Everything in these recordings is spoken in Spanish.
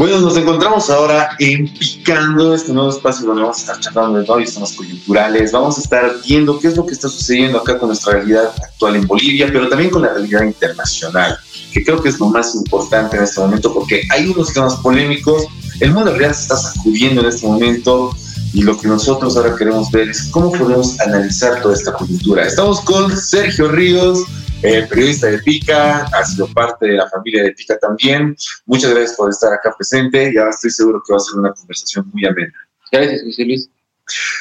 Bueno, nos encontramos ahora en Picando, este nuevo espacio donde vamos a estar charlando de varios temas coyunturales. Vamos a estar viendo qué es lo que está sucediendo acá con nuestra realidad actual en Bolivia, pero también con la realidad internacional, que creo que es lo más importante en este momento porque hay unos temas polémicos. El mundo real se está sacudiendo en este momento y lo que nosotros ahora queremos ver es cómo podemos analizar toda esta coyuntura. Estamos con Sergio Ríos, eh, periodista de Pica, ha sido parte de la familia de Pica también. Muchas gracias por estar acá presente. Ya estoy seguro que va a ser una conversación muy amena. Gracias, José Luis.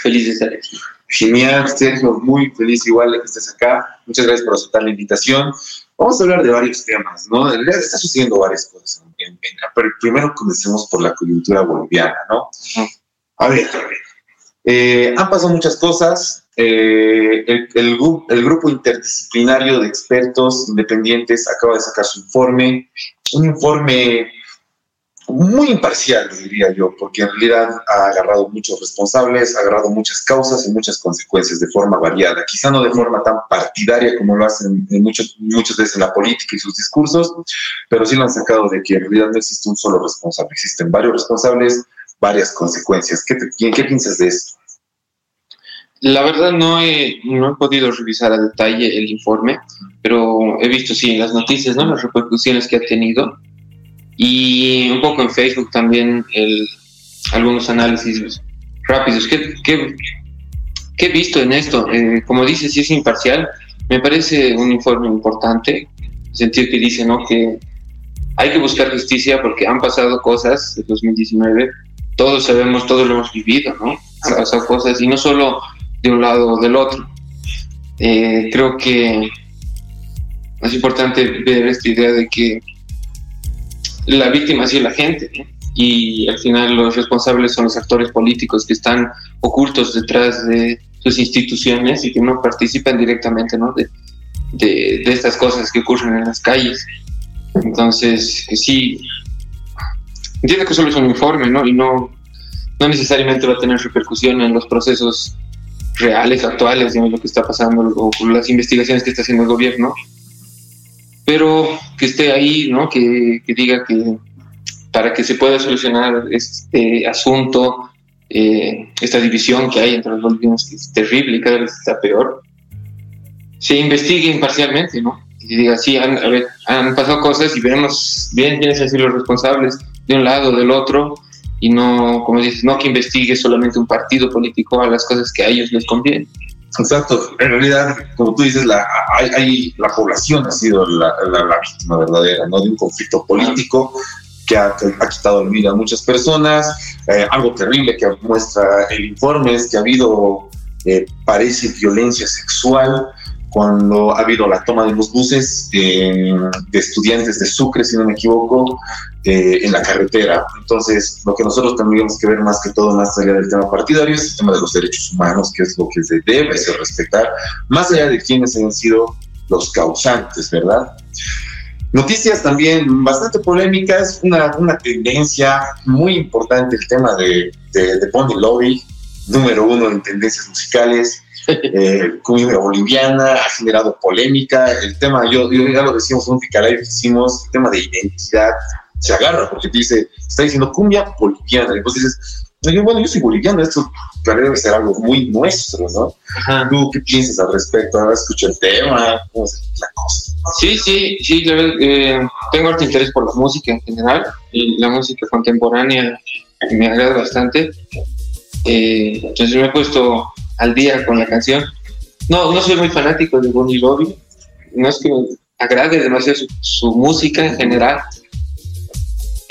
Feliz de estar aquí. Genial, Sergio, muy feliz igual de que estés acá. Muchas gracias por aceptar la invitación. Vamos a hablar de varios temas, ¿no? En realidad está sucediendo varias cosas. pero primero comencemos por la coyuntura boliviana, ¿no? A ver, a ver. Eh, han pasado muchas cosas. Eh, el, grupo interdisciplinario de expertos independientes acaba de sacar su informe, un informe muy imparcial, diría yo, porque en realidad ha agarrado muchos responsables, ha agarrado muchas causas y muchas consecuencias de forma variada, quizá no de forma tan partidaria como lo hacen en muchos, muchas veces en la política y sus discursos, pero sí lo han sacado de que en realidad no existe un solo responsable, existen varios responsables, varias consecuencias. ¿Qué, qué piensas de esto? La verdad no he, no he podido revisar a detalle el informe, pero he visto sí en las noticias, ¿no? Las repercusiones que ha tenido y un poco en Facebook también el, algunos análisis rápidos. ¿Qué, qué, qué he visto en esto? Eh, como dice, si es imparcial, me parece un informe importante, en el sentido que dice, ¿no? Que hay que buscar justicia porque han pasado cosas en 2019, todos sabemos, todos lo hemos vivido, ¿no? Han pasado cosas y no solo de un lado o del otro. Eh, creo que es importante ver esta idea de que la víctima es la gente y al final los responsables son los actores políticos que están ocultos detrás de sus instituciones y que no participan directamente ¿no? De, de, estas cosas que ocurren en las calles. Entonces, sí, entiendo que solo es un informe ¿no? y no, no necesariamente va a tener repercusión en los procesos reales, actuales, lo que está pasando o las investigaciones que está haciendo el gobierno, pero que esté ahí, ¿no? Que, que diga que para que se pueda solucionar este asunto, eh, esta división que hay entre los bolivianos, que es terrible y cada vez está peor, se investigue imparcialmente, ¿no? Y diga, sí, han pasado cosas y veremos bien quiénes han sido los responsables de un lado o del otro, y no, como dices, no que investigue solamente un partido político a las cosas que a ellos les conviene. Exacto, en realidad, como tú dices, la, hay, la población ha sido la, víctima verdadera ¿no? de un conflicto político que ha, ha quitado la vida a muchas personas. Eh, algo terrible que muestra el informe es que ha habido, eh, parece, violencia sexual cuando ha habido la toma de los buses eh, de estudiantes de Sucre, si no me equivoco, eh, en la carretera. Entonces, lo que nosotros tendríamos que ver más que todo, más allá del tema partidario, es el tema de los derechos humanos, que es lo que se debe respetar, más allá de quienes hayan sido los causantes, ¿verdad? Noticias también bastante polémicas, una, una tendencia muy importante, el tema de, de, de Pony Lobby, número uno en tendencias musicales eh, boliviana, ha generado polémica, el tema, yo, ya lo decimos en un Ficalayo que hicimos, el tema de identidad, se agarra porque dice, está diciendo cumbia boliviana, y pues dices, bueno, yo soy boliviano, esto debe ser algo muy nuestro, ¿no? ¿Tú qué piensas al respecto? Ahora escucho el tema, ¿cómo es la cosa? Sí, sí, sí, eh, tengo harto interés por la música en general y la música contemporánea me agrada bastante. Eh, entonces me he puesto al día con la canción. No, no soy muy fanático de Bonnie Lobby, no es que me agrade demasiado su, música en general.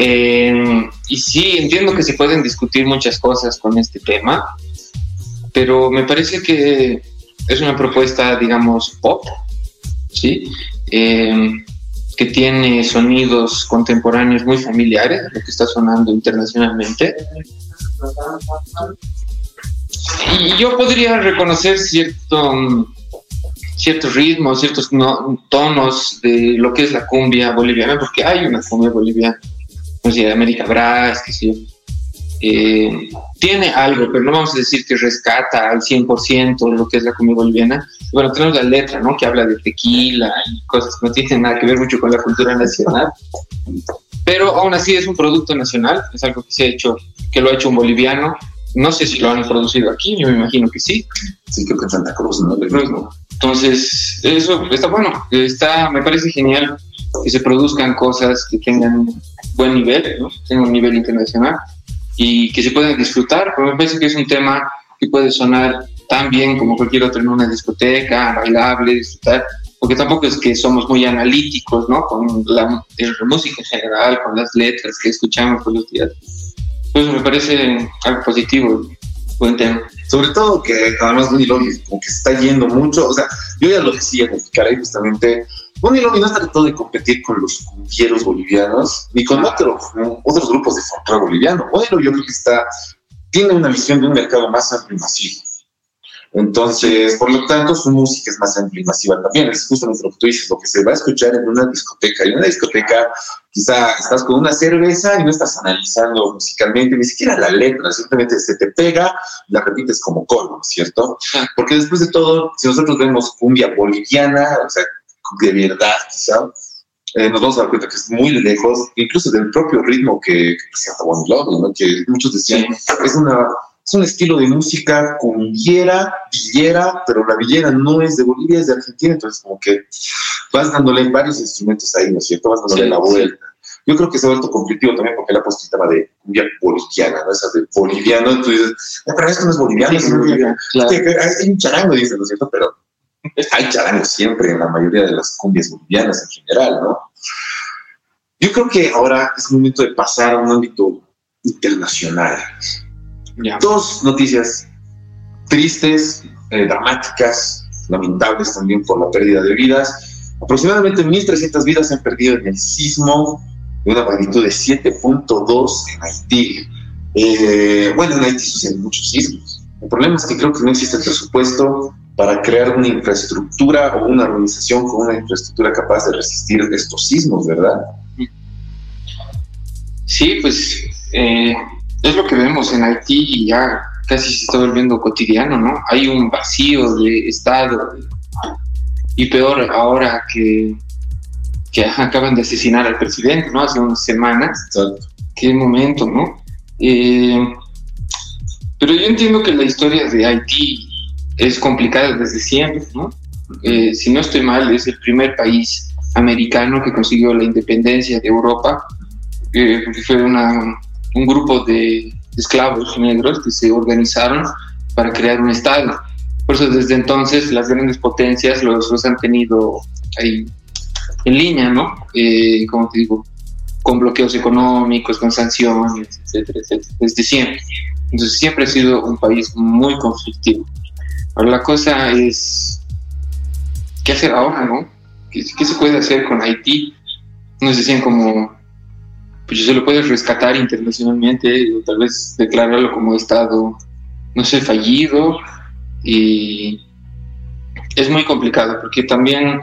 Eh, y sí, entiendo que se pueden discutir muchas cosas con este tema, pero me parece que es una propuesta, digamos, pop, ¿sí? Eh, que tiene sonidos contemporáneos muy familiares, lo que está sonando internacionalmente. Y yo podría reconocer cierto, ciertos ritmos, ciertos tonos de lo que es la cumbia boliviana, porque hay una cumbia boliviana, no sé, América Brass, que sí. Eh, tiene algo, pero no vamos a decir que rescata al 100% lo que es la cumbia boliviana. Bueno, tenemos la letra, ¿no? Que habla de tequila y cosas que no tienen nada que ver mucho con la cultura nacional. pero aún así es un producto nacional, es algo que se ha hecho, que lo ha hecho un boliviano. No sé si lo han producido aquí, yo me imagino que sí. Sí, creo que en Santa Cruz, ¿no? Entonces, eso está bueno, está, me parece genial que se produzcan cosas que tengan buen nivel, ¿no? tengan un nivel internacional y que se puedan disfrutar, porque me parece que es un tema que puede sonar tan bien como cualquier otro en una discoteca, bailable, disfrutar, porque tampoco es que somos muy analíticos, ¿no? Con la, música en general, con las letras que escuchamos todos los días. Pues me parece algo positivo, buen tema. Sobre todo que además Bunny como que se está yendo mucho, o sea, yo ya lo decía en el justamente, Bunny no está tratando de competir con los cumbieros bolivianos, ni con otros, otros grupos de folclore boliviano. Bueno, yo creo que está, tiene una visión de un mercado más amplio y masivo. Entonces, por lo tanto, su música es más amplia y masiva también. Es justamente lo que tú dices, lo que se va a escuchar en una discoteca. Y en una discoteca, quizá estás con una cerveza y no estás analizando musicalmente ni siquiera la letra, simplemente se te pega, la repites como coro, ¿cierto? Porque después de todo, si nosotros vemos cumbia boliviana, o sea, de verdad, quizá, eh, nos vamos a dar cuenta que es muy lejos, incluso del propio ritmo que, que presenta Bonnie ¿no? que muchos decían, es una es un estilo de música cumbiera, villera, pero la villera no es de Bolivia, es de Argentina, entonces como que vas dándole varios instrumentos ahí, ¿no es cierto? Vas dándole la vuelta. Yo creo que se ha vuelto conflictivo también porque la el tema de cumbia boliviana, ¿no? Esa de boliviano, entonces dices, pero esto no es boliviano, es boliviano. Claro. Hay un charango, dice, ¿no es cierto? Pero hay charango siempre en la mayoría de las cumbias bolivianas en general, ¿no? Yo creo que ahora es momento de pasar a un ámbito internacional. Dos noticias tristes, eh, dramáticas, lamentables también por la pérdida de vidas. Aproximadamente 1.300 vidas se han perdido en el sismo de una magnitud de 7.2 en Haití. Eh, bueno, en Haití suceden muchos sismos. El problema es que creo que no existe el presupuesto para crear una infraestructura o una organización con una infraestructura capaz de resistir estos sismos, ¿verdad? Sí, pues eh, es lo que vemos en Haití y ya casi se está volviendo cotidiano, ¿no? Hay un vacío de Estado y peor ahora que, que acaban de asesinar al presidente, ¿no? Hace unas semanas. Qué momento, ¿no? Eh, pero yo entiendo que la historia de Haití es complicada desde siempre, ¿no? Eh, si no estoy mal, es el primer país americano que consiguió la independencia de Europa, eh, fue una, un grupo de esclavos negros que se organizaron para crear un Estado. Por eso desde entonces las grandes potencias los, los han tenido ahí en línea, ¿no? Eh, como te digo, con bloqueos económicos, con sanciones, etcétera, etcétera, desde siempre. Entonces siempre ha sido un país muy conflictivo. Ahora la cosa es, ¿qué hacer ahora, no? ¿Qué, se puede hacer con Haití? Nos decían como pues se lo puedes rescatar internacionalmente o tal vez declararlo como estado, no sé, fallido y es muy complicado porque también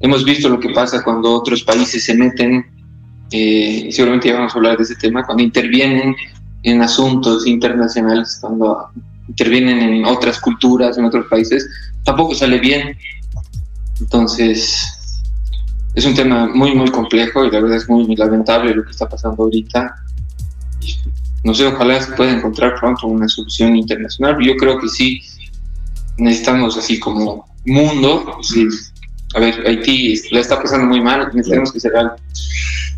hemos visto lo que pasa cuando otros países se meten, eh, seguramente ya vamos a hablar de ese tema, cuando intervienen en asuntos internacionales, cuando intervienen en otras culturas, en otros países, tampoco sale bien. Entonces, es un tema muy, muy complejo y la verdad es muy, lamentable lo que está pasando ahorita. No sé, ojalá se pueda encontrar pronto una solución internacional. Yo creo que sí necesitamos así como mundo. A ver, Haití la está pasando muy mal, necesitamos que se algo.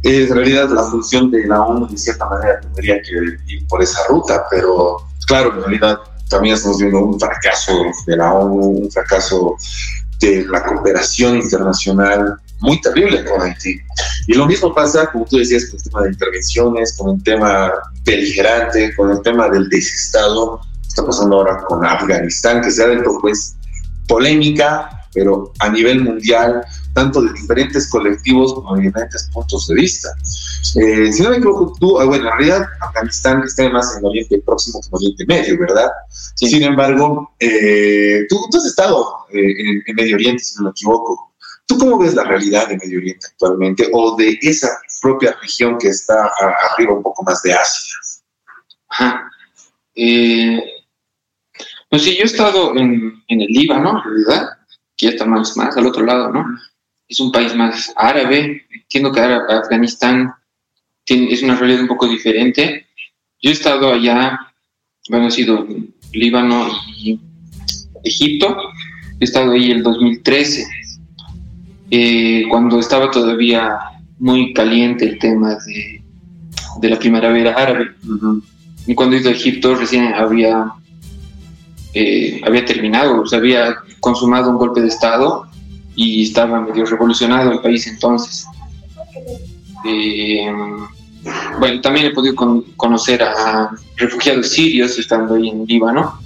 En realidad la función de la ONU de cierta manera tendría que ir por esa ruta, pero claro, en realidad también estamos viendo un fracaso de la ONU, un fracaso de la cooperación internacional muy terrible con Haití. Y lo mismo pasa, como tú decías, con el tema de intervenciones, con el tema beligerante, con el tema del desestado. Está pasando ahora con Afganistán, que se ha dentro, pues, polémica, pero a nivel mundial, tanto de diferentes colectivos como de diferentes puntos de vista. Eh, si no me equivoco, tú, ah, bueno, en realidad Afganistán está más en el Oriente Próximo que en Oriente Medio, ¿verdad? Sin embargo, eh, tú, tú, has estado eh, en, en Medio Oriente, si no me equivoco. ¿Tú cómo ves la realidad de Medio Oriente actualmente o de esa propia región que está arriba un poco más de Asia? Ajá. Eh, pues sí, yo he estado en, el Líbano, en que está más, más al otro lado, ¿no? Es un país más árabe. Entiendo que Afganistán es una realidad un poco diferente. Yo he estado allá, bueno, he sido Líbano y Egipto, he estado ahí el 2013, eh, cuando estaba todavía muy caliente el tema de, de la primavera árabe. Y cuando he ido a Egipto recién había, eh, había terminado, se había consumado un golpe de Estado y estaba medio revolucionado el país entonces. Eh, bueno, también he podido conocer a refugiados sirios estando ahí en Líbano,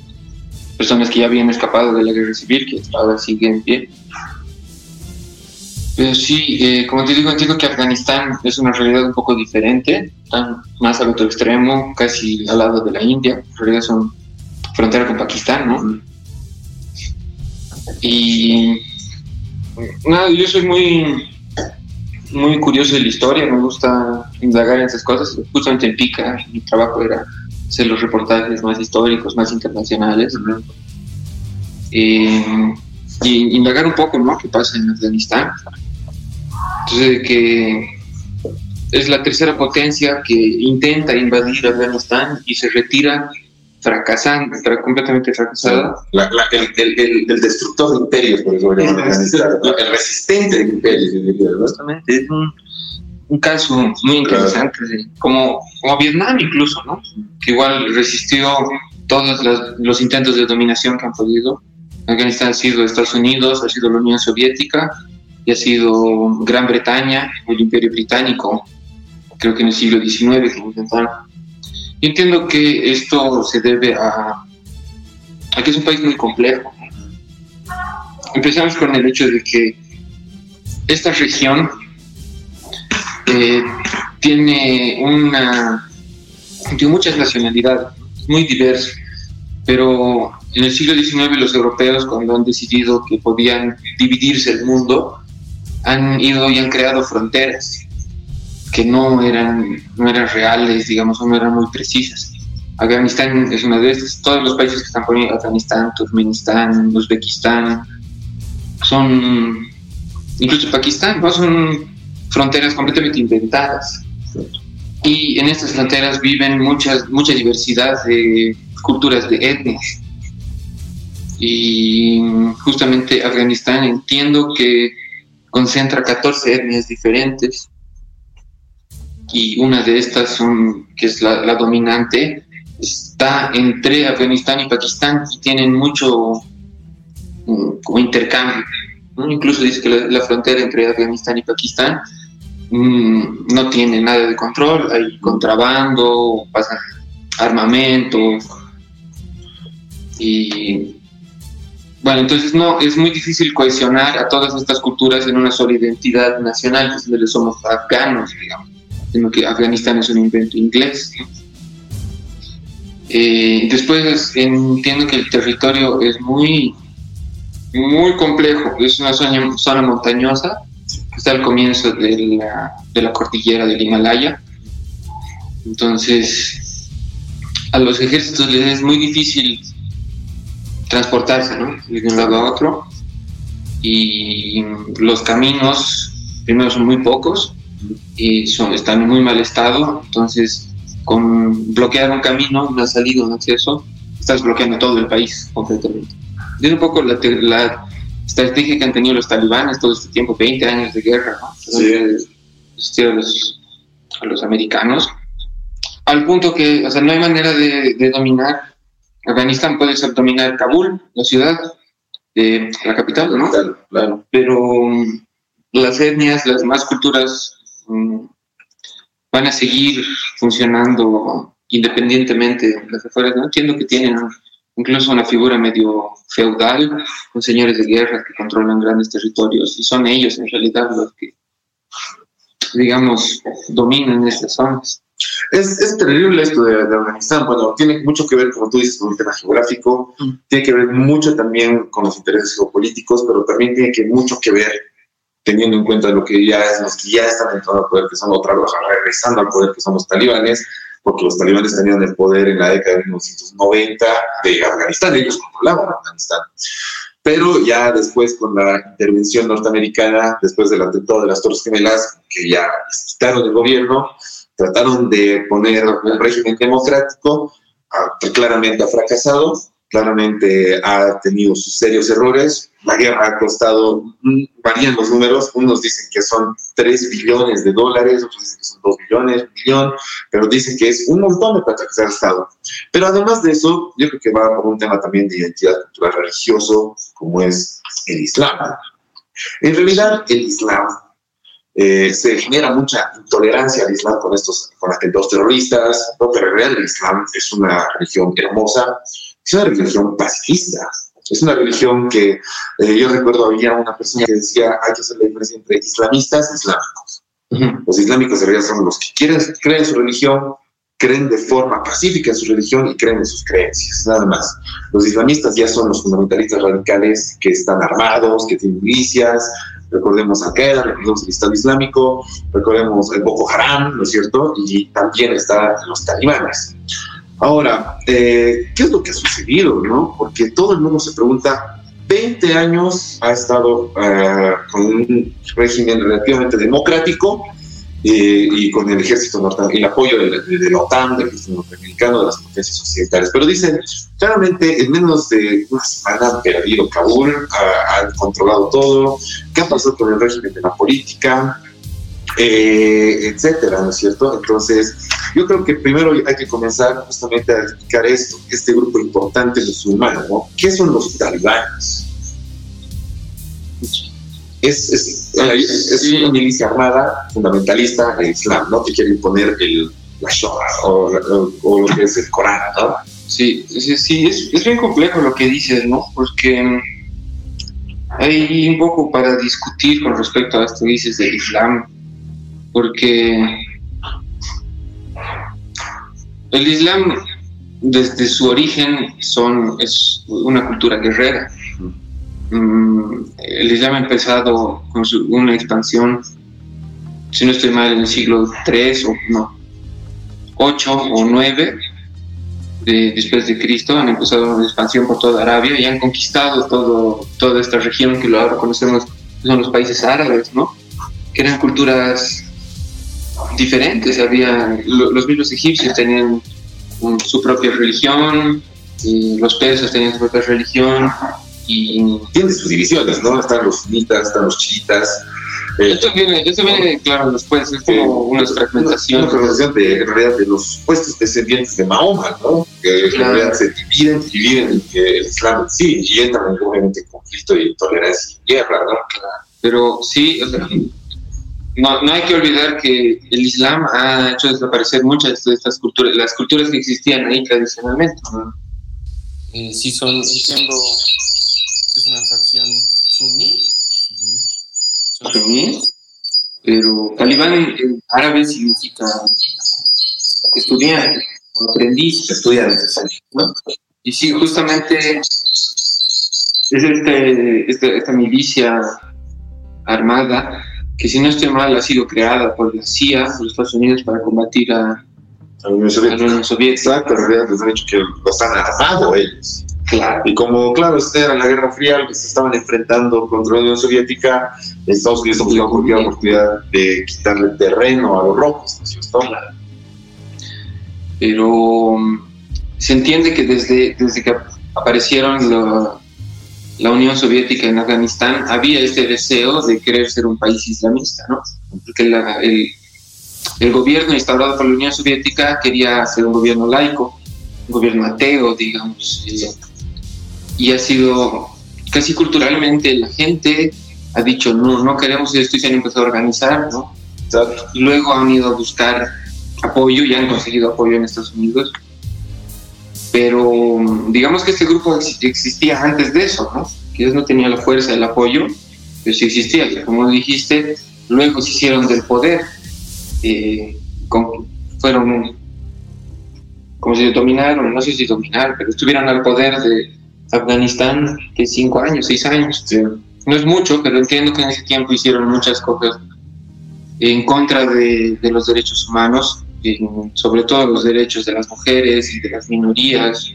personas que ya habían escapado de la guerra civil, que ahora siguen en pie. Pero sí, eh, como te digo, entiendo que Afganistán es una realidad un poco diferente, están más al otro extremo, casi al lado de la India, en realidad son frontera con Pakistán, ¿no? Y nada, yo soy muy muy curioso de la historia, me gusta indagar en esas cosas. Justamente en Pica, mi trabajo era hacer los reportajes más históricos, más internacionales. Eh, y indagar un poco, ¿no? ¿Qué pasa en Afganistán? Entonces, que es la tercera potencia que intenta invadir Afganistán y se retira fracasando, completamente fracasada. el, destructor de imperios, por eso el resistente de imperios. Justamente, es un, caso muy interesante, como, como Vietnam incluso, ¿no? que igual resistió todos los, intentos de dominación que han podido. Afganistán ha sido Estados Unidos, ha sido la Unión Soviética y ha sido Gran Bretaña, el Imperio Británico, creo que en el siglo XIX que intentaron yo entiendo que esto se debe a, que es un país muy complejo. Empezamos con el hecho de que esta región eh, tiene una tiene muchas nacionalidades, muy diverso, pero en el siglo XIX los europeos cuando han decidido que podían dividirse el mundo han ido y han creado fronteras que no eran, no eran reales, digamos, no eran muy precisas. Afganistán es una de estas. Todos los países que están ahí, Afganistán, Turkmenistán, Uzbekistán, son, incluso Pakistán, ¿no? son fronteras completamente inventadas. Y en estas fronteras viven muchas, mucha diversidad de culturas, de etnias. Y justamente Afganistán entiendo que concentra 14 etnias diferentes y una de estas, son, que es la, dominante, está entre Afganistán y Pakistán y tienen mucho mm, como intercambio. Incluso dice que la, frontera entre Afganistán y Pakistán mm, no tiene nada de control, hay contrabando, pasa armamento y bueno, entonces no, es muy difícil cohesionar a todas estas culturas en una sola identidad nacional, es donde somos afganos, digamos sino que Afganistán es un invento inglés. Eh, después entiendo que el territorio es muy, muy complejo, es una zona, zona montañosa, está al comienzo de la, de la cordillera del Himalaya. Entonces, a los ejércitos les es muy difícil transportarse ¿no? de un lado a otro. Y los caminos, primero, son muy pocos y son, están en muy mal estado, entonces con bloquear un camino, una salida, un acceso, estás bloqueando todo el país completamente. Es un poco la, la, estrategia que han tenido los talibanes todo este tiempo, 20 años de guerra, ¿no? Sí. A, los, a los americanos, al punto que, o sea, no hay manera de, de dominar. Afganistán puede ser dominar Kabul, la ciudad, eh, la capital, ¿no? Claro, claro. Pero um, las etnias, las demás culturas Mm, van a seguir funcionando independientemente de las afueras. ¿no? Entiendo que tienen incluso una figura medio feudal, con señores de guerra que controlan grandes territorios y son ellos en realidad los que, digamos, dominan estas zonas. Es, es terrible esto de, Afganistán. Bueno, tiene mucho que ver, como tú dices, con el tema geográfico, mm. tiene que ver mucho también con los intereses geopolíticos, pero también tiene que mucho que ver teniendo en cuenta lo que ya es, los que ya están entrando al poder, que son otra vez regresando al poder, que son los talibanes, porque los talibanes tenían el poder en la década de 1990 de Afganistán, ellos controlaban Afganistán. Pero ya después, con la intervención norteamericana, después del atentado de las Torres Gemelas, que ya quitaron el gobierno, trataron de poner un régimen democrático, ah, claramente ha fracasado, claramente ha tenido sus serios errores. La guerra ha costado, mm, varían los números, unos dicen que son 3 billones de dólares, otros dicen que son 2 billones, un billón, pero dicen que es un montón de plata que se ha gastado. Pero además de eso, yo creo que va por un tema también de identidad cultural religioso, como es el Islam. En realidad, el Islam eh, se genera mucha intolerancia al Islam con estos con atentados terroristas, ¿no? pero en realidad el Islam es una religión hermosa, es una religión pacifista. Es una religión que eh, yo recuerdo había una persona que decía hay que hacer la diferencia entre islamistas e islámicos. Los islámicos en realidad son los que quieren, creen su religión, creen de forma pacífica en su religión y creen en sus creencias, nada más. Los islamistas ya son los fundamentalistas radicales que están armados, que tienen milicias, recordemos a Qaeda, recordemos el Estado Islámico, recordemos el Boko Haram, ¿no es cierto? Y también están los talibanes. Ahora, eh, ¿qué es lo que ha sucedido? No? Porque todo el mundo se pregunta, 20 años ha estado eh, con un régimen relativamente democrático y con el ejército norteamericano, el apoyo de, la OTAN, del ejército norteamericano, de las potencias occidentales. Pero dicen, claramente en menos de una semana han perdido Kabul, han controlado todo. ¿Qué ha pasado con el régimen de la política? Eh, etcétera, ¿no es cierto? Entonces, yo creo que primero hay que comenzar justamente a explicar esto, este grupo importante musulmán, ¿no? ¿Qué son los talibanes? Es, es, es una milicia armada fundamentalista del Islam, ¿no? Que quiere imponer el, la Shoah o, o, lo que es el Corán, ¿no? Sí, sí, sí es, es bien complejo lo que dices, ¿no? Porque hay un poco para discutir con respecto a esto que dices del Islam porque el Islam desde su origen son, es una cultura guerrera. Mm, el Islam ha empezado con una expansión, si no estoy mal, en el siglo 3 o no, 8 o 9 después de Cristo, han empezado una expansión por toda Arabia y han conquistado todo, toda esta región que ahora conocemos, son los países árabes, ¿no? Que eran culturas diferentes. Había los mismos egipcios tenían su propia religión, y los persas tenían su propia religión y tiene sus divisiones, ¿no? Están los sunitas, están los chiitas. Eh, esto, viene, esto viene, claro, después, es como una fragmentación. Una, fragmentación de, en realidad, de los supuestos descendientes de Mahoma, ¿no? Que en realidad se dividen, dividen el Islam sí, y entran obviamente en conflicto y tolerancia y guerra, ¿no? Pero sí, o sea, no, no hay que olvidar que el Islam ha hecho desaparecer muchas de estas culturas, las culturas que existían ahí tradicionalmente. Eh, sí, son, siendo, es una facción suní. Suní, pero talibán en árabe significa estudiante o aprendiz. Estudiante, Y sí, justamente es este, este, esta milicia armada que si no estoy mal ha sido creada por la CIA, por los Estados Unidos, para combatir a, la Unión Soviética. Exacto, en realidad les han dicho que los han armado ellos. Claro. Y como, claro, era la Guerra Fría, que se estaban enfrentando contra la Unión Soviética, Estados Unidos tuvo la oportunidad de quitarle terreno a los rojos, ¿no es cierto? Claro. Pero mm, se entiende que desde, desde que aparecieron los la Unión Soviética en Afganistán había este deseo de querer ser un país islamista, ¿no? Porque el, el, gobierno instaurado por la Unión Soviética quería ser un gobierno laico, un gobierno ateo, digamos. Y ha sido casi culturalmente la gente ha dicho, no, no queremos esto y se han empezado a organizar, ¿no? Y luego han ido a buscar apoyo y han conseguido apoyo en Estados Unidos pero digamos que este grupo existía antes de eso, ¿no? Ellos no tenían la fuerza, el apoyo, pero sí existía, como dijiste, luego se hicieron del poder, eh, fueron, como si dominaron, no sé si dominaron, pero estuvieron al poder de Afganistán que cinco años, seis años. No es mucho, pero entiendo que en ese tiempo hicieron muchas cosas en contra de, de los derechos humanos sobre todo los derechos de las mujeres y de las minorías.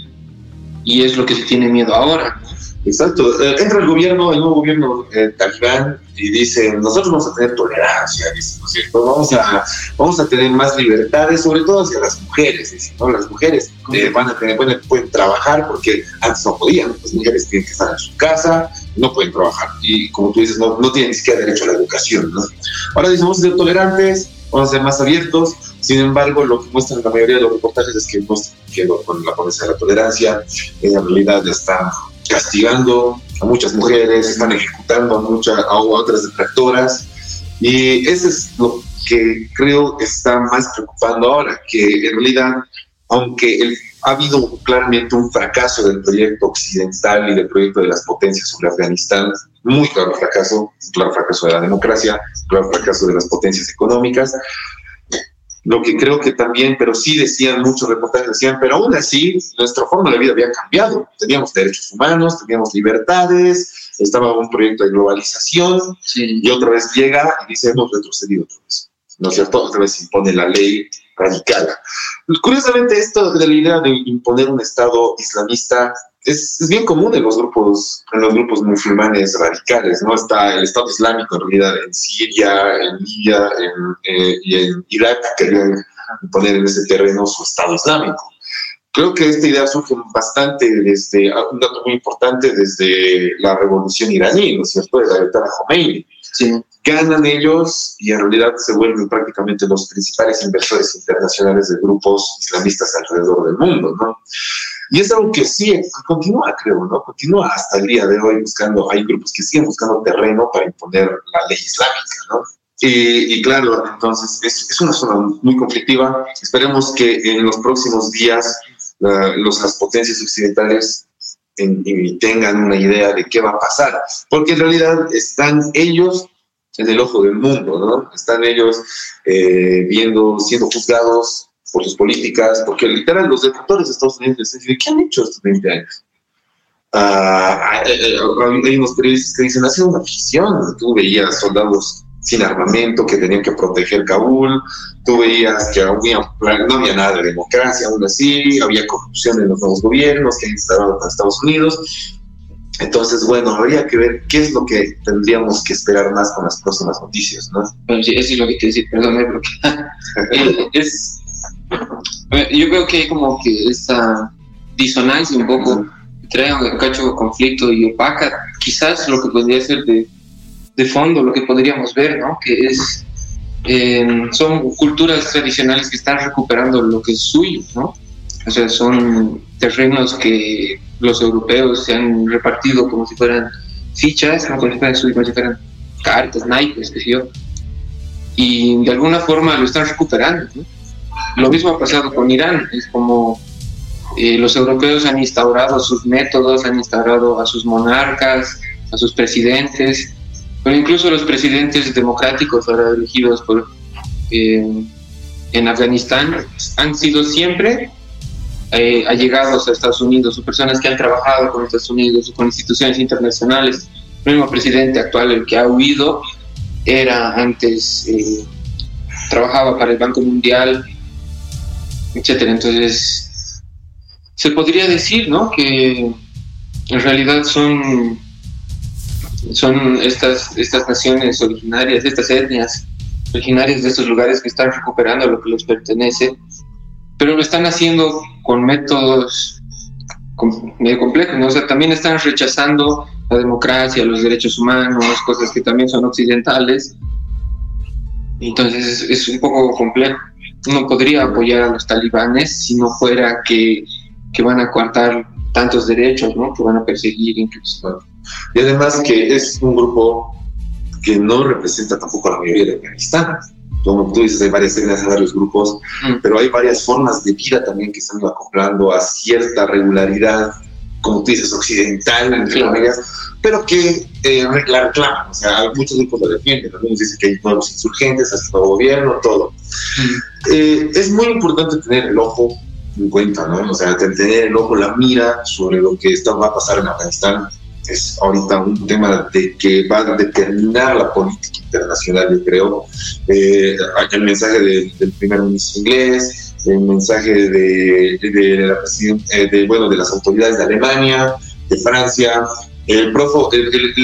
y es lo que se tiene miedo ahora. Exacto. Eh, entra el gobierno, el nuevo gobierno eh, talibán, y dice, nosotros vamos a tener tolerancia, dice, ¿no es cierto? Vamos a, vamos a tener más libertades, sobre todo hacia las mujeres, dice, ¿no? Las mujeres eh, van a tener, pueden, pueden trabajar porque antes no podían, las mujeres tienen que estar en su casa, no pueden trabajar, y como tú dices, no, no tienen ni siquiera derecho a la educación, ¿no? Ahora dicen, vamos a ser tolerantes, vamos a ser más abiertos, sin embargo, lo que muestran la mayoría de los reportajes es que, que con la ponencia de la tolerancia, en realidad están castigando a muchas mujeres, están ejecutando a, muchas, a otras detractoras. Y eso es lo que creo está más preocupando ahora, que en realidad, aunque ha habido claramente un fracaso del proyecto occidental y del proyecto de las potencias sobre Afganistán, muy claro fracaso, claro fracaso de la democracia, claro fracaso de las potencias económicas, lo que creo que también, pero sí decían muchos reportajes, decían, pero aún así nuestra forma de vida había cambiado. Teníamos derechos humanos, teníamos libertades, estaba un proyecto de globalización y otra vez llega y dice, hemos retrocedido otra vez. ¿No es cierto? Otra vez impone la ley radical. Curiosamente, esto de la idea de imponer un Estado islamista es, bien común en los grupos en los grupos musulmanes radicales, ¿no? Está el Estado Islámico en realidad en Siria, en Libia en, eh, y en Irak querían poner en ese terreno su Estado Islámico. Creo que esta idea surge bastante desde, un dato muy importante desde la revolución iraní, ¿no es cierto?, de la Ayatollah Khomeini. Sí. Ganan ellos y en realidad se vuelven prácticamente los principales inversores internacionales de grupos islamistas alrededor del mundo, ¿no? Y es algo que sí continúa, creo, ¿no? Continúa hasta el día de hoy buscando, hay grupos que siguen buscando terreno para imponer la ley islámica, ¿no? Y, claro, entonces es, es, una zona muy conflictiva. Esperemos que en los próximos días los, las potencias occidentales tengan una idea de qué va a pasar, porque en realidad están ellos en el ojo del mundo, ¿no? Están ellos eh, viendo, siendo juzgados por sus políticas, porque literal los detractores de Estados Unidos dicen, ¿qué han hecho estos 20 años? Ah, hay, unos periodistas que dicen, ha sido una ficción, tú veías soldados sin armamento que tenían que proteger Kabul, tú veías que había, no había nada de democracia aún así, había corrupción en los nuevos gobiernos que han instalado en Estados Unidos. Entonces, bueno, habría que ver qué es lo que tendríamos que esperar más con las próximas noticias, ¿no? Bueno, sí, eso es lo que te decía, perdón, eh, es, yo creo que hay como que esta disonancia un poco, trae un cacho conflicto y opaca quizás lo que podría ser de, de fondo, lo que podríamos ver, ¿no? Que es, em, son culturas tradicionales que están recuperando lo que es suyo, ¿no? O sea, son terrenos que los europeos se han repartido como si fueran fichas, como si fueran, como si fueran cartas, naipes, qué sé yo. Y de alguna forma lo están recuperando, ¿no? Lo mismo ha pasado con Irán, es como eh, los europeos han instaurado sus métodos, han instaurado a sus monarcas, a sus presidentes, pero incluso los presidentes democráticos ahora elegidos por, eh, en Afganistán han sido siempre eh, allegados a Estados Unidos o personas que han trabajado con Estados Unidos o con instituciones internacionales. El mismo presidente actual, el que ha huido, era antes, trabajaba para el Banco Mundial, etcétera. Entonces, se podría decir, ¿no? Que en realidad son, son estas, estas naciones originarias, estas etnias originarias de estos lugares que están recuperando lo que les pertenece, pero lo están haciendo con métodos medio complejos, ¿no? O sea, también están rechazando la democracia, los derechos humanos, cosas que también son occidentales. Entonces es un poco complejo no podría apoyar a los talibanes si no fuera que, que van a coartar tantos derechos, ¿no? Que van a perseguir incluso. Y además que es un grupo que no representa tampoco a la mayoría de Afganistán. Como tú dices, hay varias etnias, hay varios grupos, mm. pero hay varias formas de vida también que están acoplando a cierta regularidad, como tú dices, occidental, entre comillas, pero que eh, la reclaman. O sea, muchos grupos lo defienden. Algunos dicen que hay nuevos insurgentes, hasta nuevo gobierno, todo. Eh, es muy importante tener el ojo en cuenta, ¿no? O sea, tener el ojo, la mira sobre lo que está, va a pasar en Afganistán. Es ahorita un tema de que va a determinar la política internacional, yo creo. Eh, el mensaje del primer ministro inglés, el mensaje de, de, la, eh, de, bueno, de las autoridades de Alemania, de Francia, el,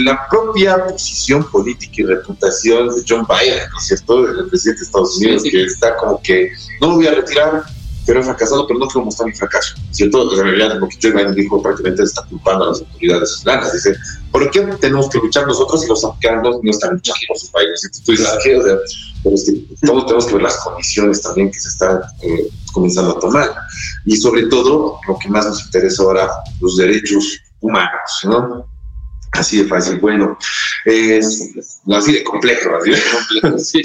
la propia posición política y reputación de John Biden, ¿no es cierto?, el presidente de Estados Unidos, que está como que no me voy a retirar, pero he fracasado, pero no quiero mostrar mi fracaso, ¿cierto? En realidad, lo que Joe Biden dijo prácticamente está culpando a las autoridades sudananas. Dice, ¿por qué tenemos que luchar nosotros si los afganos no están luchando por su país? Y tú dices, ¿qué? O sea, pero es que todos tenemos que ver las condiciones también que se están eh, comenzando a tomar. Y sobre todo, lo que más nos interesa ahora, los derechos humanos, ¿no? Así de fácil. Bueno, es así de complejo, así de complejo. sí.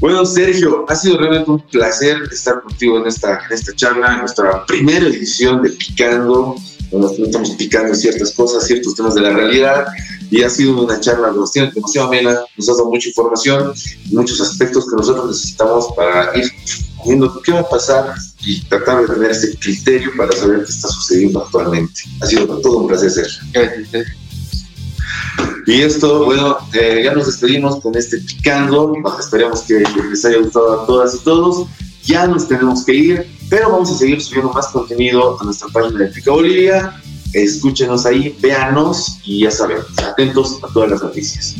Bueno, Sergio, ha sido realmente un placer estar contigo en esta, en esta charla, en nuestra primera edición de Picando, donde estamos picando ciertas cosas, ciertos temas de la realidad, y ha sido una charla demasiado, demasiado amena, nos ha dado mucha información, muchos aspectos que nosotros necesitamos para ir viendo qué va a pasar y tratar de tener ese criterio para saber qué está sucediendo actualmente. Ha sido todo un placer, Sergio. Y esto, bueno, eh, ya nos despedimos con este picando. Esperemos que les haya gustado a todas y todos. Ya nos tenemos que ir, pero vamos a seguir subiendo más contenido a nuestra página de Pica Bolivia. Escúchenos ahí, véanos y ya saben, atentos a todas las noticias.